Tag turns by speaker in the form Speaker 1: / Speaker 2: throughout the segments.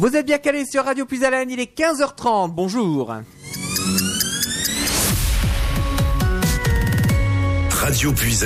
Speaker 1: Vous êtes bien calé sur Radio Plus il est 15h30, bonjour.
Speaker 2: Radio Puis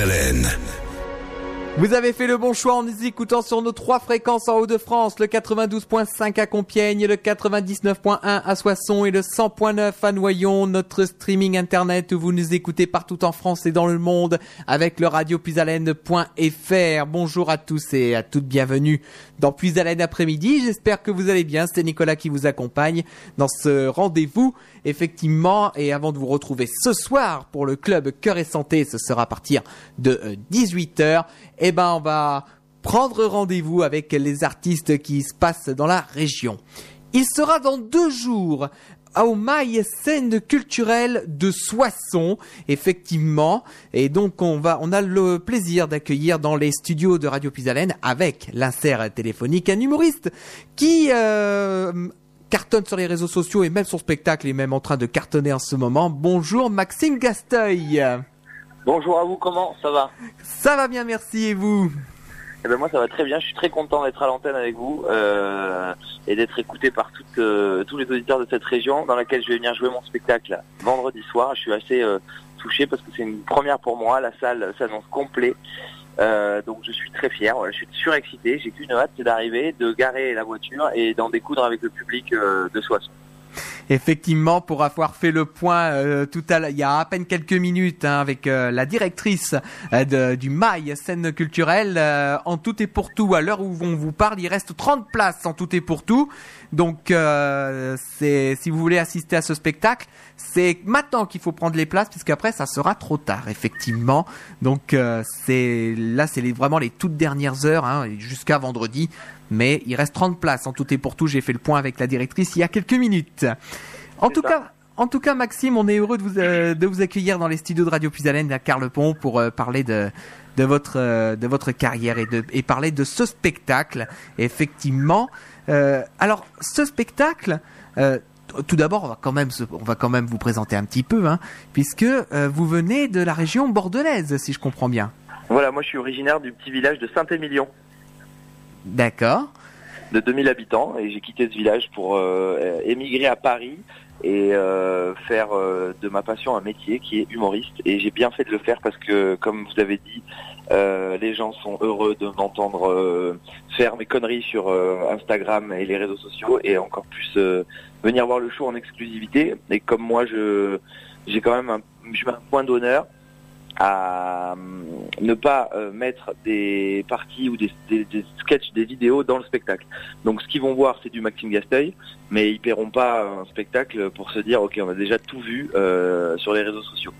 Speaker 1: vous avez fait le bon choix en nous écoutant sur nos trois fréquences en Haut-de-France, le 92.5 à Compiègne, le 99.1 à Soissons et le 100.9 à Noyon, notre streaming internet où vous nous écoutez partout en France et dans le monde avec le radiopuisalène.fr. Bonjour à tous et à toutes, bienvenue dans Puisalène après-midi. J'espère que vous allez bien. C'est Nicolas qui vous accompagne dans ce rendez-vous effectivement. Et avant de vous retrouver ce soir pour le club Cœur et Santé, ce sera à partir de 18h, euh, eh ben on va prendre rendez-vous avec les artistes qui se passent dans la région. Il sera dans deux jours au Maille scène culturelle de Soissons, effectivement. Et donc on va, on a le plaisir d'accueillir dans les studios de Radio Pisalène avec l'insert téléphonique un humoriste qui euh, cartonne sur les réseaux sociaux et même son spectacle est même en train de cartonner en ce moment. Bonjour Maxime Gasteuil.
Speaker 3: Bonjour à vous, comment ça va?
Speaker 1: Ça va bien, merci et vous?
Speaker 3: Eh ben moi ça va très bien, je suis très content d'être à l'antenne avec vous euh, et d'être écouté par toutes, euh, tous les auditeurs de cette région dans laquelle je vais venir jouer mon spectacle vendredi soir. Je suis assez euh, touché parce que c'est une première pour moi, la salle s'annonce complet euh, donc je suis très fier, je suis surexcité, j'ai qu'une hâte, c'est d'arriver, de garer la voiture et d'en découdre avec le public de Soissons.
Speaker 1: Effectivement, pour avoir fait le point euh, tout à il y a à peine quelques minutes hein, avec la directrice du Mail scène culturelle, en tout et pour tout, à l'heure où on vous parle, il reste 30 places en tout et pour tout. Donc, si vous voulez assister à ce spectacle, c'est maintenant qu'il faut prendre les places puisqu'après ça sera trop tard effectivement. Donc euh, là c'est vraiment les toutes dernières heures hein, jusqu'à vendredi. Mais il reste 30 places en tout et pour tout. J'ai fait le point avec la directrice il y a quelques minutes. En tout cas. En tout cas, Maxime, on est heureux de vous, euh, de vous accueillir dans les studios de Radio Puisalène à Carlepont pour euh, parler de, de votre de votre carrière et de et parler de ce spectacle. Effectivement. alors, ce spectacle, tout d'abord, on va quand même, on va quand même vous présenter un petit peu, hein, puisque euh, vous venez de la région bordelaise, si je comprends bien.
Speaker 3: Voilà, moi je suis originaire du petit village de Saint-Émilion.
Speaker 1: D'accord.
Speaker 3: De 2000 habitants, et j'ai quitté ce village pour euh, émigrer à Paris et euh, faire de ma passion un métier qui est humoriste. Et j'ai bien fait de le faire parce que, comme vous avez dit, les gens sont heureux de m'entendre faire mes conneries sur Instagram et les réseaux sociaux, et encore plus venir voir le show en exclusivité. Et comme moi, je j'ai quand même un, je un point d'honneur à euh, ne pas euh, mettre des parties ou des, des, des, sketchs, des vidéos dans le spectacle. Donc ce qu'ils vont voir, c'est du Maxime Gasteuil, mais ils paieront pas un spectacle pour se dire, ok, on a déjà tout vu euh, sur les réseaux sociaux.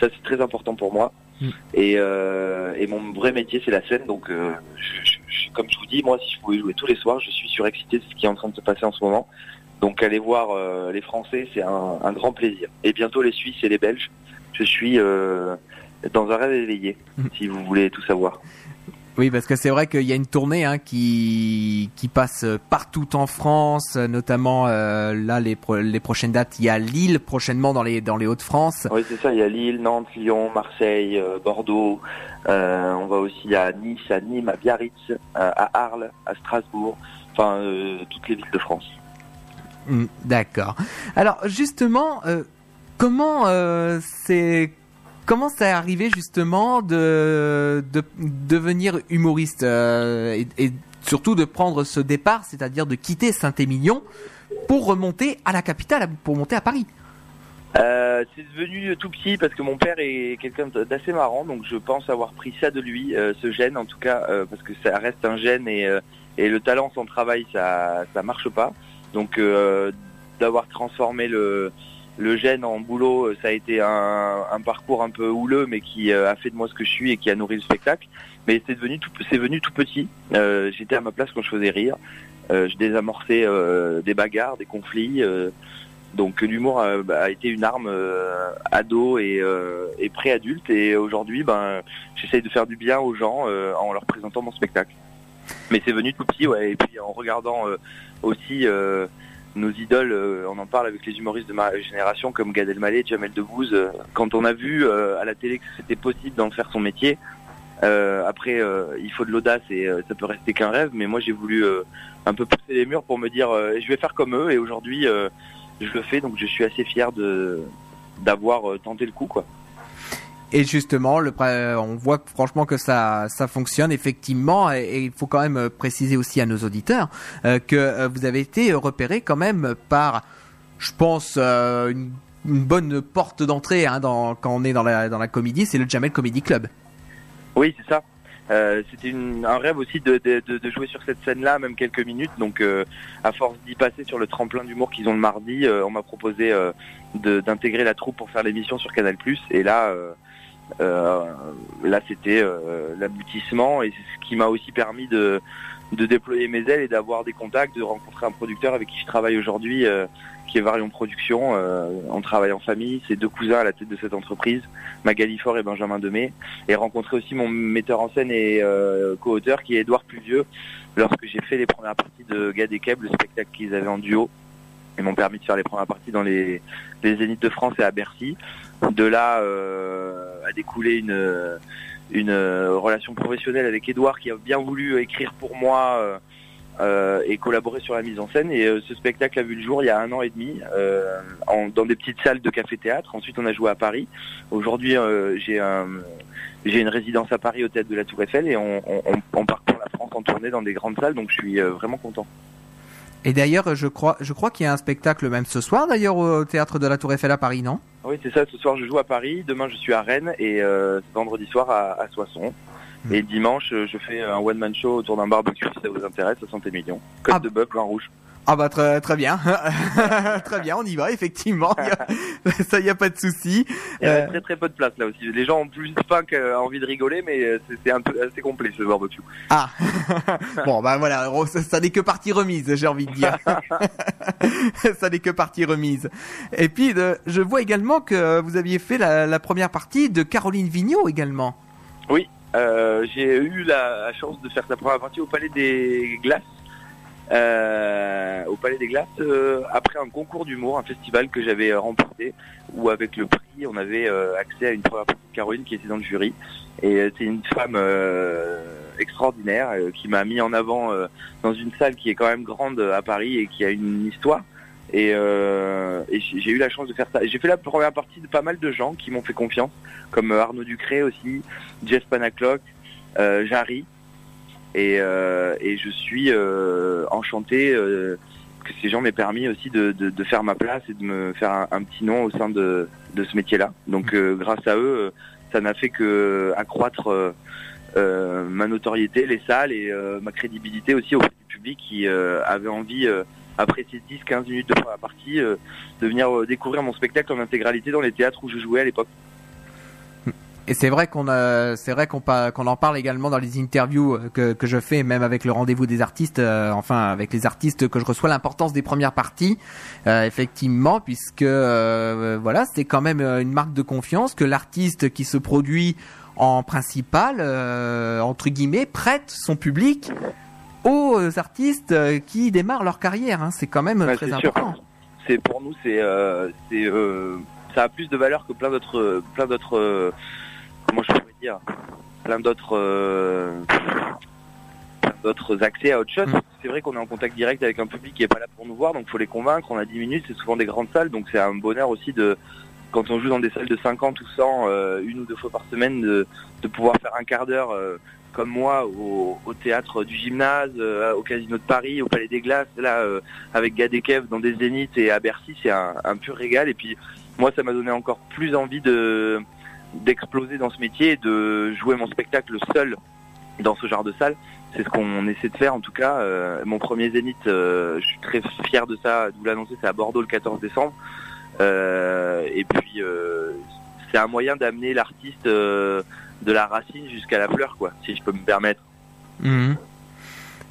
Speaker 3: Ça, c'est très important pour moi. Mm. Et, et, mon vrai métier, c'est la scène. Donc, je, comme je vous dis, moi, si je pouvais jouer tous les soirs, je suis surexcité de ce qui est en train de se passer en ce moment. Donc aller voir euh, les Français, c'est un, grand plaisir. Et bientôt les Suisses et les Belges. Je suis euh, dans un rêve éveillé, si vous voulez tout savoir.
Speaker 1: Oui, parce que c'est vrai qu'il y a une tournée hein, qui qui passe partout en France, notamment euh, là les les prochaines dates. Il y a Lille prochainement dans les dans les Hauts-de-France.
Speaker 3: Oui, c'est ça. Il y a Lille, Nantes, Lyon, Marseille, Bordeaux. on va aussi à Nice, à Nîmes, à Biarritz, à Arles, à Strasbourg. Enfin, toutes les villes de France.
Speaker 1: Hmm, d'accord. Alors justement, euh, comment euh, c'est comment c'est arrivé justement de, de devenir humoriste euh, et, surtout de prendre ce départ, c'est-à-dire de quitter Saint-Émilion pour remonter à la capitale, pour monter à Paris?
Speaker 3: C'est devenu tout petit parce que mon père est quelqu'un d'assez marrant, donc je pense avoir pris ça de lui, ce gène en tout cas, parce que ça reste un gène et, et le talent sans travail ça ça marche pas. Donc euh, d'avoir transformé le, le gène en boulot, euh, ça a été un, parcours un peu houleux, mais qui euh, a fait de moi ce que je suis et qui a nourri le spectacle. Mais c'est devenu c'est venu tout petit. J'étais à ma place quand je faisais rire. je désamorçais des bagarres, des conflits. donc l'humour a, été une arme ado et, et pré-adulte. Et aujourd'hui, ben, j'essaye de faire du bien aux gens en leur présentant mon spectacle. Mais c'est venu tout petit, ouais. Et puis en regardant aussi euh, nos idoles, euh, on en parle avec les humoristes de ma génération comme Gad Elmaleh, Jamel Debbouze. Euh, quand on a vu à la télé que c'était possible d'en faire son métier, après, il faut de l'audace et ça peut rester qu'un rêve, mais moi j'ai voulu un peu pousser les murs pour me dire je vais faire comme eux et aujourd'hui je le fais donc je suis assez fier d'avoir tenté le coup.
Speaker 1: Et justement, le, on voit franchement que ça, ça fonctionne effectivement. Et, il faut quand même préciser aussi à nos auditeurs euh, que euh, vous avez été repéré quand même par, je pense, euh, une, bonne porte d'entrée hein, dans, quand on est dans la, dans la comédie, c'est le Jamel Comedy Club.
Speaker 3: Oui, c'est ça. c'était un rêve aussi de, de, de, jouer sur cette scène-là, même quelques minutes. Donc, à force d'y passer sur le tremplin d'humour qu'ils ont le mardi, on m'a proposé d'intégrer la troupe pour faire l'émission sur Canal+. Et là, euh, là, c'était euh, l'aboutissement et c'est ce qui m'a aussi permis de, de déployer mes ailes et d'avoir des contacts, de rencontrer un producteur avec qui je travaille aujourd'hui, euh, qui est Varion Production. on travaille en famille, c'est deux cousins à la tête de cette entreprise, Magali Fort et Benjamin Demey, et rencontrer aussi mon metteur en scène et co-auteur qui est Édouard Pluvieux, lorsque j'ai fait les premières parties de Gad et Keb, le spectacle qu'ils avaient en duo. Ils m'ont permis de faire les premières parties dans les, les Zéniths de France et à Bercy. De là euh, a découlé une, une relation professionnelle avec Edouard qui a bien voulu écrire pour moi euh, euh, et collaborer sur la mise en scène. Et ce spectacle a vu le jour il y a un an et demi dans des petites salles de café-théâtre. Ensuite, on a joué à Paris. Aujourd'hui, j'ai j'ai une résidence à Paris au théâtre de la Tour Eiffel et on, on, parcourt la France en tournée dans des grandes salles. Donc, je suis vraiment content.
Speaker 1: Et d'ailleurs, je crois, je crois qu'il y a un spectacle même ce soir, d'ailleurs, au théâtre de la Tour Eiffel à Paris, non?
Speaker 3: Oui, c'est ça. Ce soir, je joue à Paris. Demain, je suis à Rennes et euh, vendredi soir à, Soissons. Hmm. Et dimanche, je fais un one-man show autour d'un barbecue, si ça vous intéresse, 60 millions. Côte ah. de bœuf, vin rouge.
Speaker 1: Ah bah très très bien, très bien, on y va effectivement. ça y a pas de souci.
Speaker 3: Il y a euh, très très peu de place là aussi. Les gens ont plus faim qu'envie de rigoler, mais euh, c'est un peu assez complet ce barbecue.
Speaker 1: Ah bon bah voilà, ça, n'est que partie remise, j'ai envie de dire. ça n'est que partie remise. Et puis je vois également que vous aviez fait la, première partie de Caroline Vigneault également.
Speaker 3: Oui, euh, j'ai eu la chance de faire sa première partie au Palais des Glaces euh, au Palais des Glaces euh, après un concours d'humour, un festival que j'avais euh, remporté où avec le prix on avait accès à une première partie de Caroline qui était dans le jury. Et c'est une femme extraordinaire qui m'a mis en avant dans une salle qui est quand même grande à Paris et qui a une histoire. Et, et j'ai eu la chance de faire ça. J'ai fait la première partie de pas mal de gens qui m'ont fait confiance comme Arnaud Ducré aussi, Jeff Panaclock, Jarry et, euh, et je suis euh, enchanté euh, que ces gens m'aient permis aussi de, de, faire ma place et de me faire un, petit nom au sein de, de ce métier-là. Donc grâce à eux, ça n'a fait que accroître ma notoriété, les salles et ma crédibilité aussi auprès du public qui avait envie, après ces 10-15 minutes de première partie, de venir découvrir mon spectacle en intégralité dans les théâtres où je jouais à l'époque.
Speaker 1: Et c'est vrai qu'on c'est vrai qu'on qu'on en parle également dans les interviews que, que je fais, même avec le rendez-vous des artistes, euh, enfin avec les artistes que je reçois, l'importance des premières parties, euh, effectivement, puisque euh, voilà, c'est quand même une marque de confiance que l'artiste qui se produit en principal, entre guillemets, prête son public aux artistes qui démarrent leur carrière. Hein. C'est quand même très important.
Speaker 3: C'est pour nous, c'est c'est ça a plus de valeur que plein d'autres plein d'autres comment je pourrais dire, plein d'autres euh, d'autres accès à autre chose. Mm. C'est vrai qu'on est en contact direct avec un public qui est pas là pour nous voir, donc faut les convaincre. On a 10 minutes, c'est souvent des grandes salles, donc c'est un bonheur aussi de quand on joue dans des salles de 50 ou 100, euh, une ou deux fois par semaine, de, de pouvoir faire un quart d'heure euh, comme moi au, au, théâtre du gymnase, au casino de Paris, au Palais des Glaces, là avec Gad et Kev dans des zéniths et à Bercy, c'est un, un pur régal. Et puis moi, ça m'a donné encore plus envie de d'exploser dans ce métier et de jouer mon spectacle seul dans ce genre de salle. C'est ce qu'on essaie de faire en tout cas. Euh, mon premier zénith, euh, je suis très fier de ça, de vous l'annoncer, c'est à Bordeaux le 14 décembre. Euh, et puis c'est un moyen d'amener l'artiste de la racine jusqu'à la fleur, quoi, si je peux me permettre.
Speaker 1: Mhm.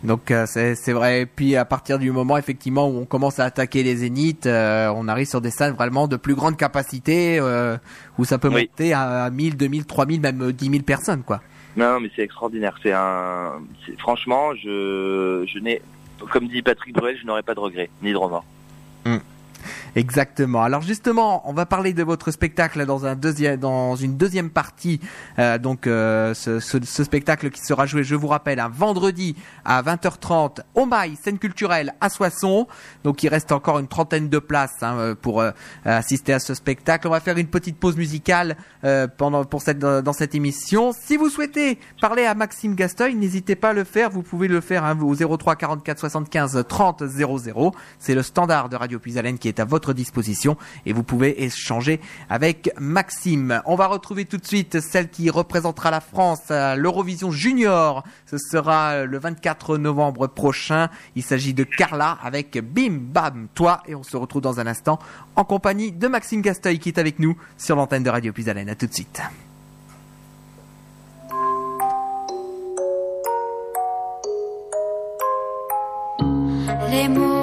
Speaker 1: Donc euh, c'est vrai. Et puis à partir du moment effectivement où on commence à attaquer les zéniths, euh, on arrive sur des salles vraiment de plus grande capacité euh, où ça peut monter à 1000, 2000, 3000, même 10 000 personnes quoi.
Speaker 3: Non mais c'est extraordinaire. C'est un, franchement, je, je n'ai, comme dit Patrick Bruel, je n'aurais pas de regrets ni de remords.
Speaker 1: Hmm. Exactement. Alors justement, on va parler de votre spectacle dans un deuxième, dans une deuxième partie. Euh, donc euh, ce, ce, ce, spectacle qui sera joué, je vous rappelle, un vendredi à 20h30 au Mail, scène culturelle à Soissons. Donc il reste encore une trentaine de places hein, pour euh, assister à ce spectacle. On va faire une petite pause musicale euh, pendant pour cette dans cette émission. Si vous souhaitez parler à Maxime Gasteuil, n'hésitez pas à le faire. Vous pouvez le faire hein, au 03 44 75 30 00. C'est le standard de Radio Puisalène qui est à votre disposition et vous pouvez échanger avec Maxime. On va retrouver tout de suite celle qui représentera la France à l'Eurovision Junior. Ce sera le 24 novembre prochain. Il s'agit de Carla avec Bim Bam Toi et on se retrouve dans un instant en compagnie de Maxime Gasteuil qui est avec nous sur l'antenne de Radio Puisalène. À tout de suite.
Speaker 2: Les mots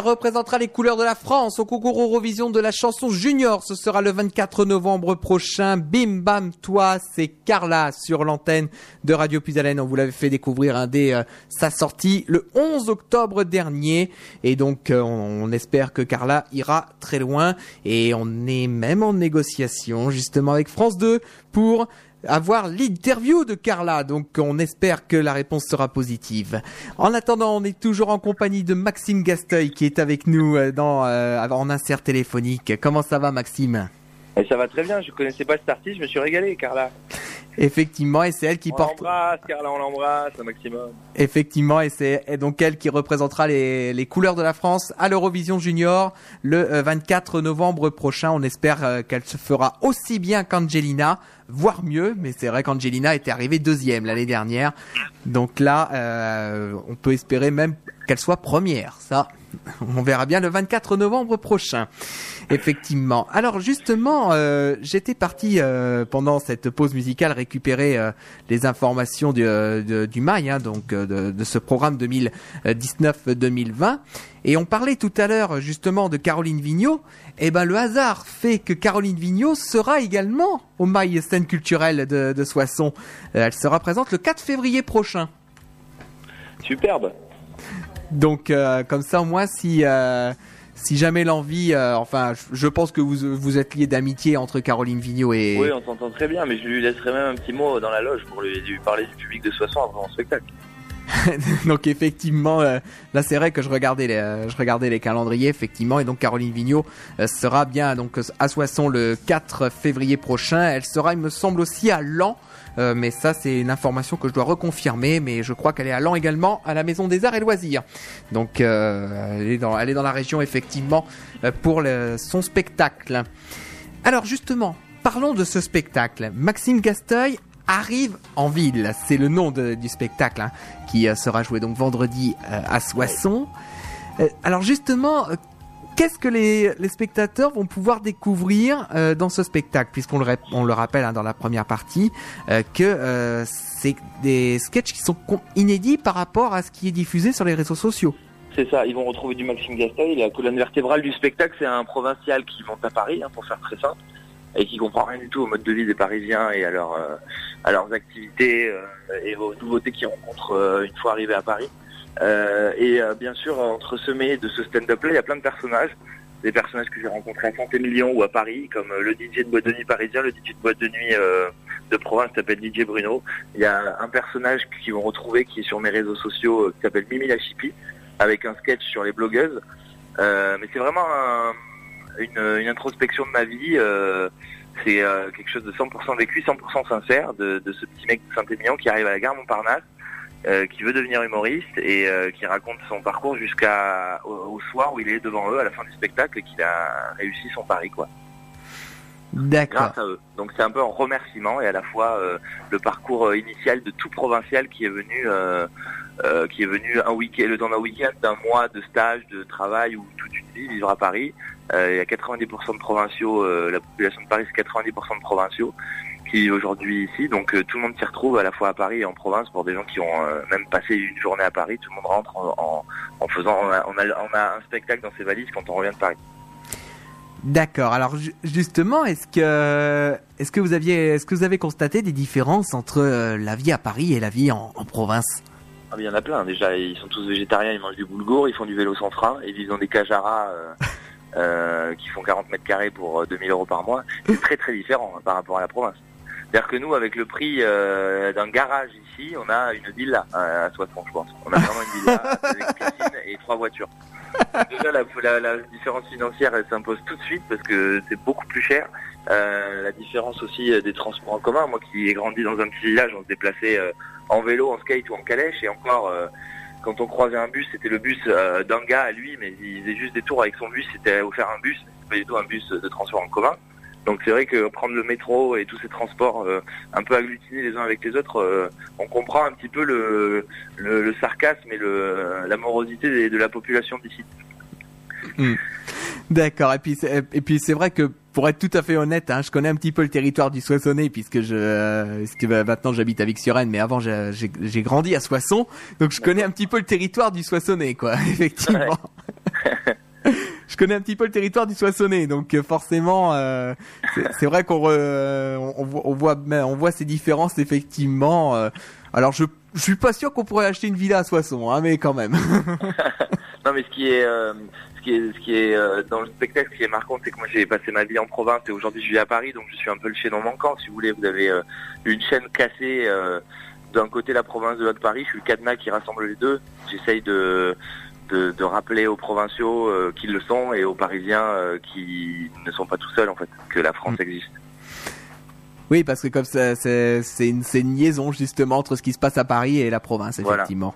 Speaker 1: représentera les couleurs de la France au concours Eurovision de la chanson junior. Ce sera le 24 novembre prochain. Bim bam toi, c'est Carla sur l'antenne de Radio Puisalène. On vous l'avait fait découvrir un des euh, sa sortie le 11 octobre dernier et donc euh, on, espère que Carla ira très loin et on est même en négociation justement avec France 2 pour avoir l'interview de Carla. Donc on espère que la réponse sera positive. En attendant, on est toujours en compagnie de Maxime Gasteuil qui est avec nous euh, dans, euh, en insert téléphonique. Comment ça va Maxime?
Speaker 3: Et ça va très bien, je connaissais pas cet artiste, je me suis régalé, Carla.
Speaker 1: Effectivement, et c'est elle qui
Speaker 3: on
Speaker 1: porte.
Speaker 3: On l'embrasse, Carla, on l'embrasse un maximum.
Speaker 1: Effectivement, et c'est donc elle qui représentera les, les couleurs de la France à l'Eurovision Junior le 24 euh, novembre prochain. On espère qu'elle se fera aussi bien qu'Angelina voire mieux. Mais c'est vrai qu'Angelina était arrivée deuxième l'année dernière. Donc là, euh, on peut espérer même qu'elle soit première. Ça, on verra bien le 24 novembre prochain. Effectivement. Alors justement, euh, j'étais parti euh, pendant cette pause musicale récupérer euh, les informations du, de- du mail, hein, donc de, de ce programme 2019-2020. Et on parlait tout à l'heure justement de Caroline Vigneault. Et ben le hasard fait que Caroline Vigneault sera également au mail scène culturelle de, de Soissons. Elle sera présente le 4 février prochain.
Speaker 3: Superbe.
Speaker 1: Donc comme ça au moins si si jamais l'envie, euh, enfin je- pense que vous vous êtes liés d'amitié entre Caroline Vigneault et
Speaker 3: Oui, on s'entend très bien, mais je lui laisserai même un petit mot dans la loge pour lui, lui parler du public de Soissons avant mon spectacle.
Speaker 1: donc effectivement euh, là c'est vrai que je regardais les, euh, je regardais les calendriers effectivement et donc Caroline Vigneault euh, sera bien donc à Soissons le 4 février prochain. Elle sera il me semble aussi à Lens. Euh, mais ça, c'est une information que je dois reconfirmer. Mais je crois qu'elle est à Lens également, à la Maison des Arts et Loisirs. Donc, euh, elle, est dans, dans la région, effectivement, euh, pour son spectacle. Alors, justement, parlons de ce spectacle. Maxime Gasteuil arrive en ville. C'est le nom du spectacle hein, qui sera joué donc vendredi à Soissons. Alors, justement, Qu'est-ce que les, spectateurs vont pouvoir découvrir euh, dans ce spectacle? Puisqu'on le, rappelle hein, dans la première partie, euh, que euh, c'est des sketchs qui sont inédits par rapport à ce qui est diffusé sur les réseaux sociaux.
Speaker 3: C'est ça, ils vont retrouver du Maxime Gasteuil. La colonne vertébrale du spectacle, c'est un provincial qui monte à Paris, hein, pour faire très simple, et qui comprend rien du tout au mode de vie des Parisiens et à, à leurs activités et aux nouveautés qu'ils rencontrent une fois arrivés à Paris. Euh, et euh, bien sûr, entresemé de ce stand-up-là, il y a plein de personnages. Des personnages que j'ai rencontrés à Saint-Émilion ou à Paris, comme euh, le DJ de boîte de nuit parisien, le DJ de boîte de nuit euh, de province qui s'appelle DJ Bruno. Il y a un personnage qu'ils vont retrouver qui est sur mes réseaux sociaux euh, qui s'appelle Mimi la Chippie avec un sketch sur les blogueuses. Mais c'est vraiment un- une, une introspection de ma vie. c'est quelque chose de 100% vécu, 100% sincère de, de ce petit mec de Saint-Émilion qui arrive à la gare Montparnasse, euh, qui veut devenir humoriste et euh, qui raconte son parcours jusqu'à au, au soir où il est devant eux à la fin du spectacle et qu'il a réussi son pari quoi
Speaker 1: D'accord.
Speaker 3: grâce à eux. Donc c'est un peu un remerciement et à la fois euh, le parcours initial de tout provincial qui est venu, qui est venu un week-end, le temps d'un week-end, d'un mois de stage, de travail ou toute une vie vivre à Paris. Il y a 90% de provinciaux, la population de Paris c'est 90% de provinciaux qui aujourd'hui ici. Donc euh, tout le monde s'y retrouve à la fois à Paris et en province pour des gens qui ont euh, même passé une journée à Paris. Tout le monde rentre en, en, en faisant, on a, on, a, on a un spectacle dans ses valises quand on revient de Paris.
Speaker 1: D'accord. Alors ju- justement, est-ce que est-ce que vous aviez est-ce que vous avez constaté des différences entre euh, la vie à Paris et la vie en, en province?
Speaker 3: Ah, il y en a plein. Déjà, ils sont tous végétariens, ils mangent du boulgour, ils font du vélo sans frein, ils vivent dans des euh, euh, qui font 40 mètres carrés pour euh, 2000 euros par mois. C'est très très différent hein, par rapport à la province. C'est-à-dire que nous, avec le prix euh, d'un garage ici, on a une villa à Soissons, je pense. On a vraiment une villa avec piscine et trois voitures. Déjà, la, la- la différence financière, elle s'impose tout de suite parce que c'est beaucoup plus cher. Euh, la différence aussi euh, des transports en commun. Moi qui ai grandi dans un petit village, on se déplaçait euh, en vélo, en skate ou en calèche. Et encore, quand on croisait un bus, c'était le bus d'un gars à lui, mais il faisait juste des tours avec son bus. C'était offert un bus, c'était pas du tout un bus de transport en commun. Donc c'est vrai que prendre le métro et tous ces transports euh, un peu agglutinés les uns avec les autres, euh, on comprend un petit peu le, le, le sarcasme et le, la morosité de la population d'ici.
Speaker 1: D'accord. Et puis c'est- et puis c'est vrai que pour être tout à fait honnête, hein, je connais un petit peu le territoire du Soissonnais puisque je euh, bah, maintenant j'habite à Vic-sur-Aisne, mais avant j'ai grandi à Soissons, donc je connais un petit peu le territoire du Soissonnais, quoi. Effectivement. Je connais un petit peu le territoire du Soissonnais, donc euh, forcément, euh, c'est vrai qu'on on, on voit, on voit on voit ces différences effectivement. euh. alors je je suis pas sûr qu'on pourrait acheter une villa à Soissons, hein, mais quand même.
Speaker 3: Non, mais ce qui est, euh, ce qui est, ce qui est euh, dans le spectacle, ce qui est marquant, c'est que moi j'ai passé ma vie en province et aujourd'hui je vis à Paris, donc je suis un peu le chaînon manquant. Si vous voulez, vous avez euh, une chaîne cassée euh, d'un côté la province, de l'autre Paris. Je suis le cadenas qui rassemble les deux. J'essaye de, de, de rappeler aux provinciaux euh, qu'ils le sont et aux Parisiens euh, qui ne sont pas tout seuls en fait, que la France existe.
Speaker 1: Oui, parce que comme c'est une, une liaison justement entre ce qui se passe à Paris et la province,
Speaker 3: Voilà.
Speaker 1: effectivement.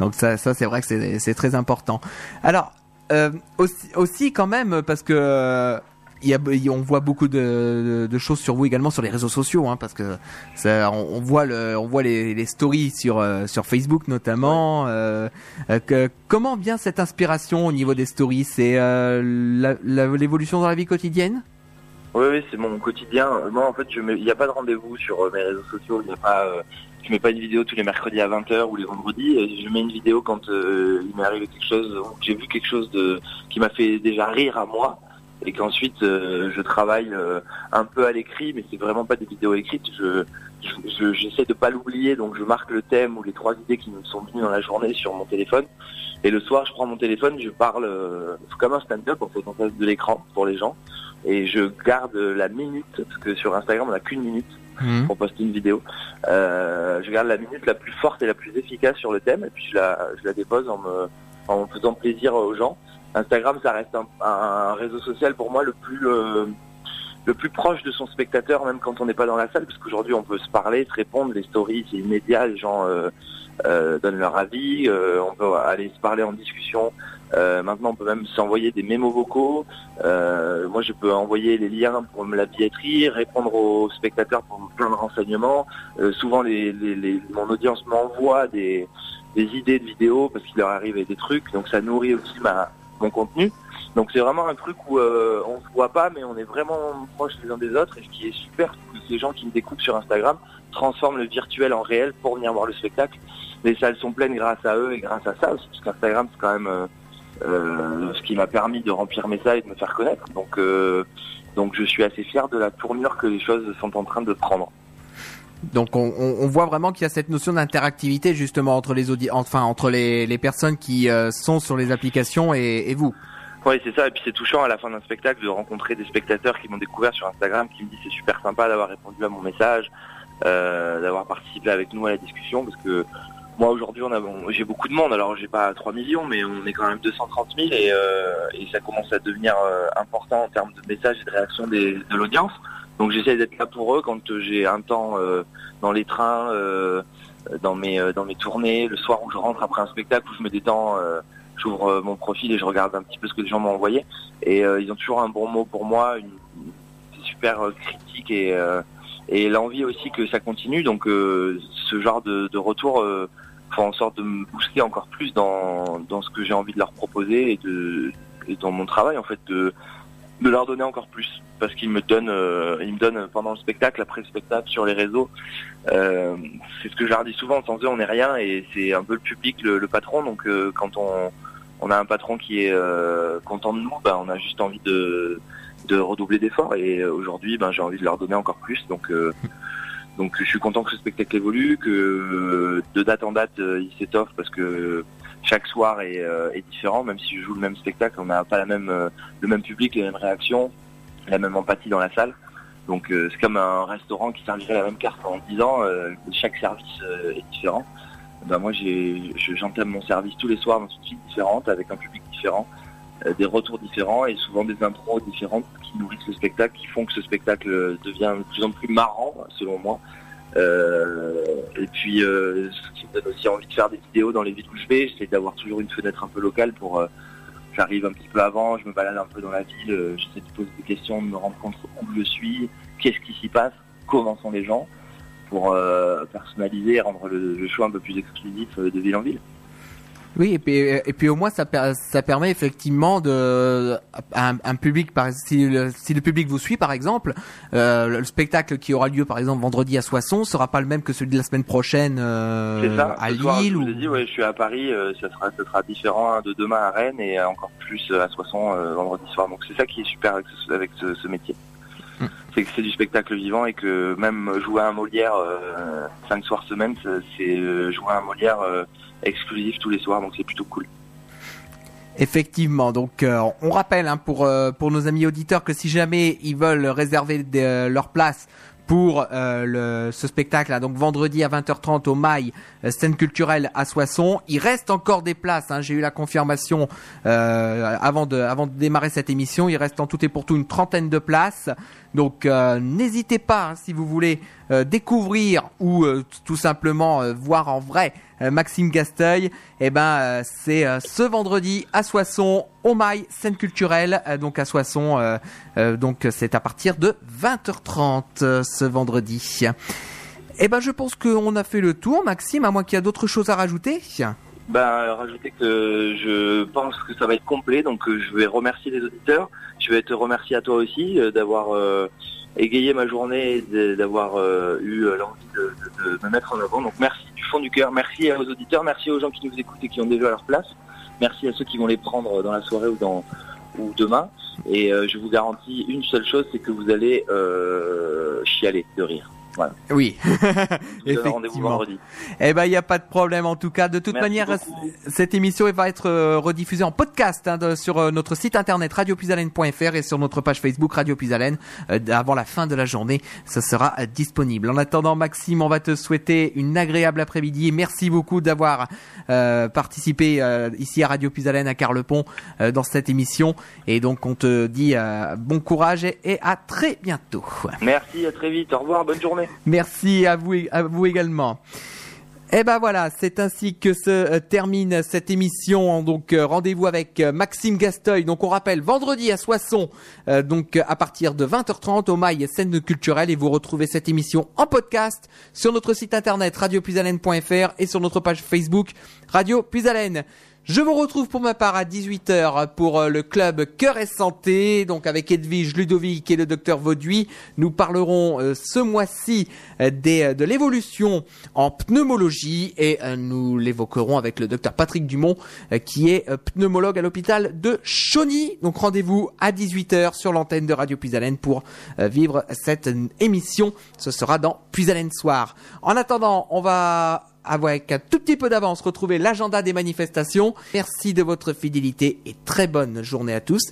Speaker 1: Donc ça, ça c'est vrai que c'est c'est très important. Alors euh, aussi, aussi quand même parce que euh, y a, on voit beaucoup de, de, choses sur vous également sur les réseaux sociaux, hein, parce que ça, on, voit le, on voit les, les stories sur euh, sur Facebook notamment. Euh, euh, que, comment vient cette inspiration au niveau des stories? C'est l'évolution dans la vie quotidienne?
Speaker 3: Oui, oui, c'est mon quotidien. Moi, en fait, il n'y a pas de rendez-vous sur mes réseaux sociaux. Il a pas je mets pas une vidéo tous les mercredis à 20h ou les vendredis. Je mets une vidéo quand il m'est arrivé quelque chose, j'ai vu quelque chose de qui m'a fait déjà rire à moi et qu'ensuite euh, je travaille euh, un peu à l'écrit, mais c'est vraiment pas des vidéos écrites. Je j'essaie de pas l'oublier, donc je marque le thème ou les trois idées qui me sont venues dans la journée sur mon téléphone. Et le soir, je prends mon téléphone, je parle euh, comme un stand-up en fait en face de l'écran pour les gens, et je garde la minute parce que sur Instagram on n'a qu'une minute mmh. pour poster une vidéo. je garde la minute la plus forte et la plus efficace sur le thème, et puis je la, je la dépose en me, en faisant plaisir aux gens. Instagram, ça reste un, réseau social pour moi le plus euh, le plus proche de son spectateur, même quand on n'est pas dans la salle, parce qu'aujourd'hui on peut se parler, se répondre, les stories c'est immédiat, les gens euh, euh, donnent leur avis, on peut aller se parler en discussion. maintenant on peut même s'envoyer des mémos vocaux. moi je peux envoyer les liens pour la billetterie, répondre aux spectateurs pour plein de renseignements. souvent mon audience m'envoie des, des idées de vidéos parce qu'il leur arrive des trucs, donc ça nourrit aussi ma mon contenu. Donc c'est vraiment un truc où euh, on se voit pas, mais on est vraiment proches les uns des autres. Et ce qui est super, c'est que ces gens qui me découpent sur Instagram transforment le virtuel en réel pour venir voir le spectacle. Les salles sont pleines grâce à eux et grâce à ça aussi, parce qu'Instagram c'est quand même euh, euh, ce qui m'a permis de remplir mes salles et de me faire connaître. Donc donc je suis assez fier de la tournure que les choses sont en train de prendre.
Speaker 1: Donc on, on, voit vraiment qu'il y a cette notion d'interactivité justement entre les audi enfin entre les, les personnes qui euh, sont sur les applications et, et vous.
Speaker 3: Oui, c'est ça. Et puis c'est touchant à la fin d'un spectacle de rencontrer des spectateurs qui m'ont découvert sur Instagram, qui me disent c'est super sympa d'avoir répondu à mon message, euh, d'avoir participé avec nous à la discussion, parce que moi aujourd'hui on a j'ai beaucoup de monde. Alors j'ai pas 3 millions, mais on est quand même 230 000 et, euh, et ça commence à devenir euh, important en termes de messages et de réaction des, de l'audience. Donc j'essaie d'être là pour eux quand j'ai un temps euh, dans les trains, euh, dans mes euh, dans mes tournées, le soir où je rentre après un spectacle où je me détends, j'ouvre mon profil et je regarde un petit peu ce que les gens m'ont envoyé. Et ils ont toujours un bon mot pour moi, une, super critique et et l'envie aussi que ça continue. Donc ce genre de, de retour en sorte de me booster encore plus dans dans ce que j'ai envie de leur proposer et de et dans mon travail en fait de de leur donner encore plus parce qu'ils me donnent euh, ils me donnent pendant le spectacle après le spectacle sur les réseaux euh, c'est ce que je leur dis souvent sans eux on n'est rien et c'est un peu le public le, patron donc euh, quand on on a un patron qui est euh, content de nous bah, on a juste envie de de redoubler d'efforts et aujourd'hui ben j'ai envie de leur donner encore plus donc donc je suis content que ce spectacle évolue que de date en date il s'étoffe parce que chaque soir est, euh, est, différent, même si je joue le même spectacle, on n'a pas même, euh, le même public, les mêmes réactions, la même empathie dans la salle. Donc euh, c'est comme un restaurant qui servirait la même carte en 10 ans, chaque service est différent. Ben moi j'entame mon service tous les soirs dans une suite différente, avec un public différent, des retours différents et souvent des intros différentes qui nourrissent le spectacle, qui font que ce spectacle devient de plus en plus marrant selon moi. Euh, et puis, euh, ce qui me donne aussi envie de faire des vidéos dans les villes où je vais, c'est d'avoir toujours une fenêtre un peu locale pour euh, j'arrive un petit peu avant, je me balade un peu dans la ville, j'essaie de poser des questions, de me rendre compte où je suis, qu'est-ce qui s'y passe, comment sont les gens, pour personnaliser et rendre le, choix un peu plus exclusif de ville en ville.
Speaker 1: Oui, et puis, et puis au moins ça, ça permet effectivement de un, un public par si le, si le public vous suit par exemple, euh, le spectacle qui aura lieu par exemple vendredi à Soissons sera pas le même que celui de la semaine prochaine euh,
Speaker 3: ça,
Speaker 1: à Lille.
Speaker 3: je vous ai dit, ouais, je suis à Paris, euh, ça sera ça sera différent de demain à Rennes et encore plus à Soissons euh, vendredi soir. Donc c'est ça qui est super avec ce, avec ce, ce métier. Hmm. C'est que c'est du spectacle vivant et que même jouer à un Molière cinq soirs semaine, c'est jouer à un Molière exclusif tous les soirs, donc c'est plutôt cool.
Speaker 1: Effectivement, donc euh, on rappelle hein, pour euh, pour nos amis auditeurs que si jamais ils veulent réserver euh, leur place pour le, ce spectacle, là, donc vendredi à 20h30 au Mail, scène culturelle à Soissons. Il reste encore des places. Hein, J'ai eu la confirmation avant de avant de démarrer cette émission. Il reste en tout et pour tout une trentaine de places. Donc n'hésitez pas hein, si vous voulez découvrir ou tout simplement voir en vrai Maxime Gasteuil. Eh ben c'est ce vendredi à Soissons au Mail scène culturelle donc à Soissons donc c'est à partir de 20h30 ce vendredi. Eh ben je pense qu'on a fait le tour Maxime à moins qu'il y a d'autres choses à rajouter.
Speaker 3: Ben, rajouter que je pense que ça va être complet, donc euh, je vais remercier les auditeurs. Je vais te remercier à toi aussi euh, d'avoir euh, égayé ma journée, d'avoir eu l'envie de, me mettre en avant. Donc merci du fond du cœur, merci aux auditeurs, merci aux gens qui nous écoutent et qui ont déjà leur place. Merci à ceux qui vont les prendre dans la soirée ou dans ou demain. Et je vous garantis une seule chose, c'est que vous allez chialer de rire.
Speaker 1: Oui, effectivement. Eh ben, il n'y a pas de problème en tout cas. De toute manière, cette émission va être euh, rediffusée en podcast hein, sur euh, notre site internet radiopuisalène.fr et sur notre page Facebook Radio Puisalène euh, avant la fin de la journée. Ça sera disponible. En attendant, Maxime, on va te souhaiter une agréable après-midi. Merci beaucoup d'avoir participé ici à Radio Puisalène à Carlepont dans cette émission. Et donc, on te dit bon courage et à très bientôt.
Speaker 3: Merci, à très vite. Au revoir, bonne journée.
Speaker 1: Merci à vous, également. Eh ben voilà, c'est ainsi que se euh, termine cette émission. Donc euh, rendez-vous avec euh, Maxime Gasteuil. Donc on rappelle vendredi à Soissons, donc à partir de 20h30 au Mail scène culturelle et vous retrouvez cette émission en podcast sur notre site internet radiopuisalène.fr et sur notre page Facebook Radio Puisalène. Je vous retrouve pour ma part à 18h pour euh, le club Cœur et Santé, donc avec Edwige Ludovic et le docteur Vauduit. Nous parlerons euh, ce mois-ci euh, de l'évolution en pneumologie et nous l'évoquerons avec le docteur Patrick Dumont qui est pneumologue à l'hôpital de Chauny. Donc rendez-vous à 18h sur l'antenne de Radio Puisalène pour vivre cette émission. Ce sera dans Puisalène Soir. En attendant, on va avec un tout petit peu d'avance retrouver l'agenda des manifestations. Merci de votre fidélité et très bonne journée à tous.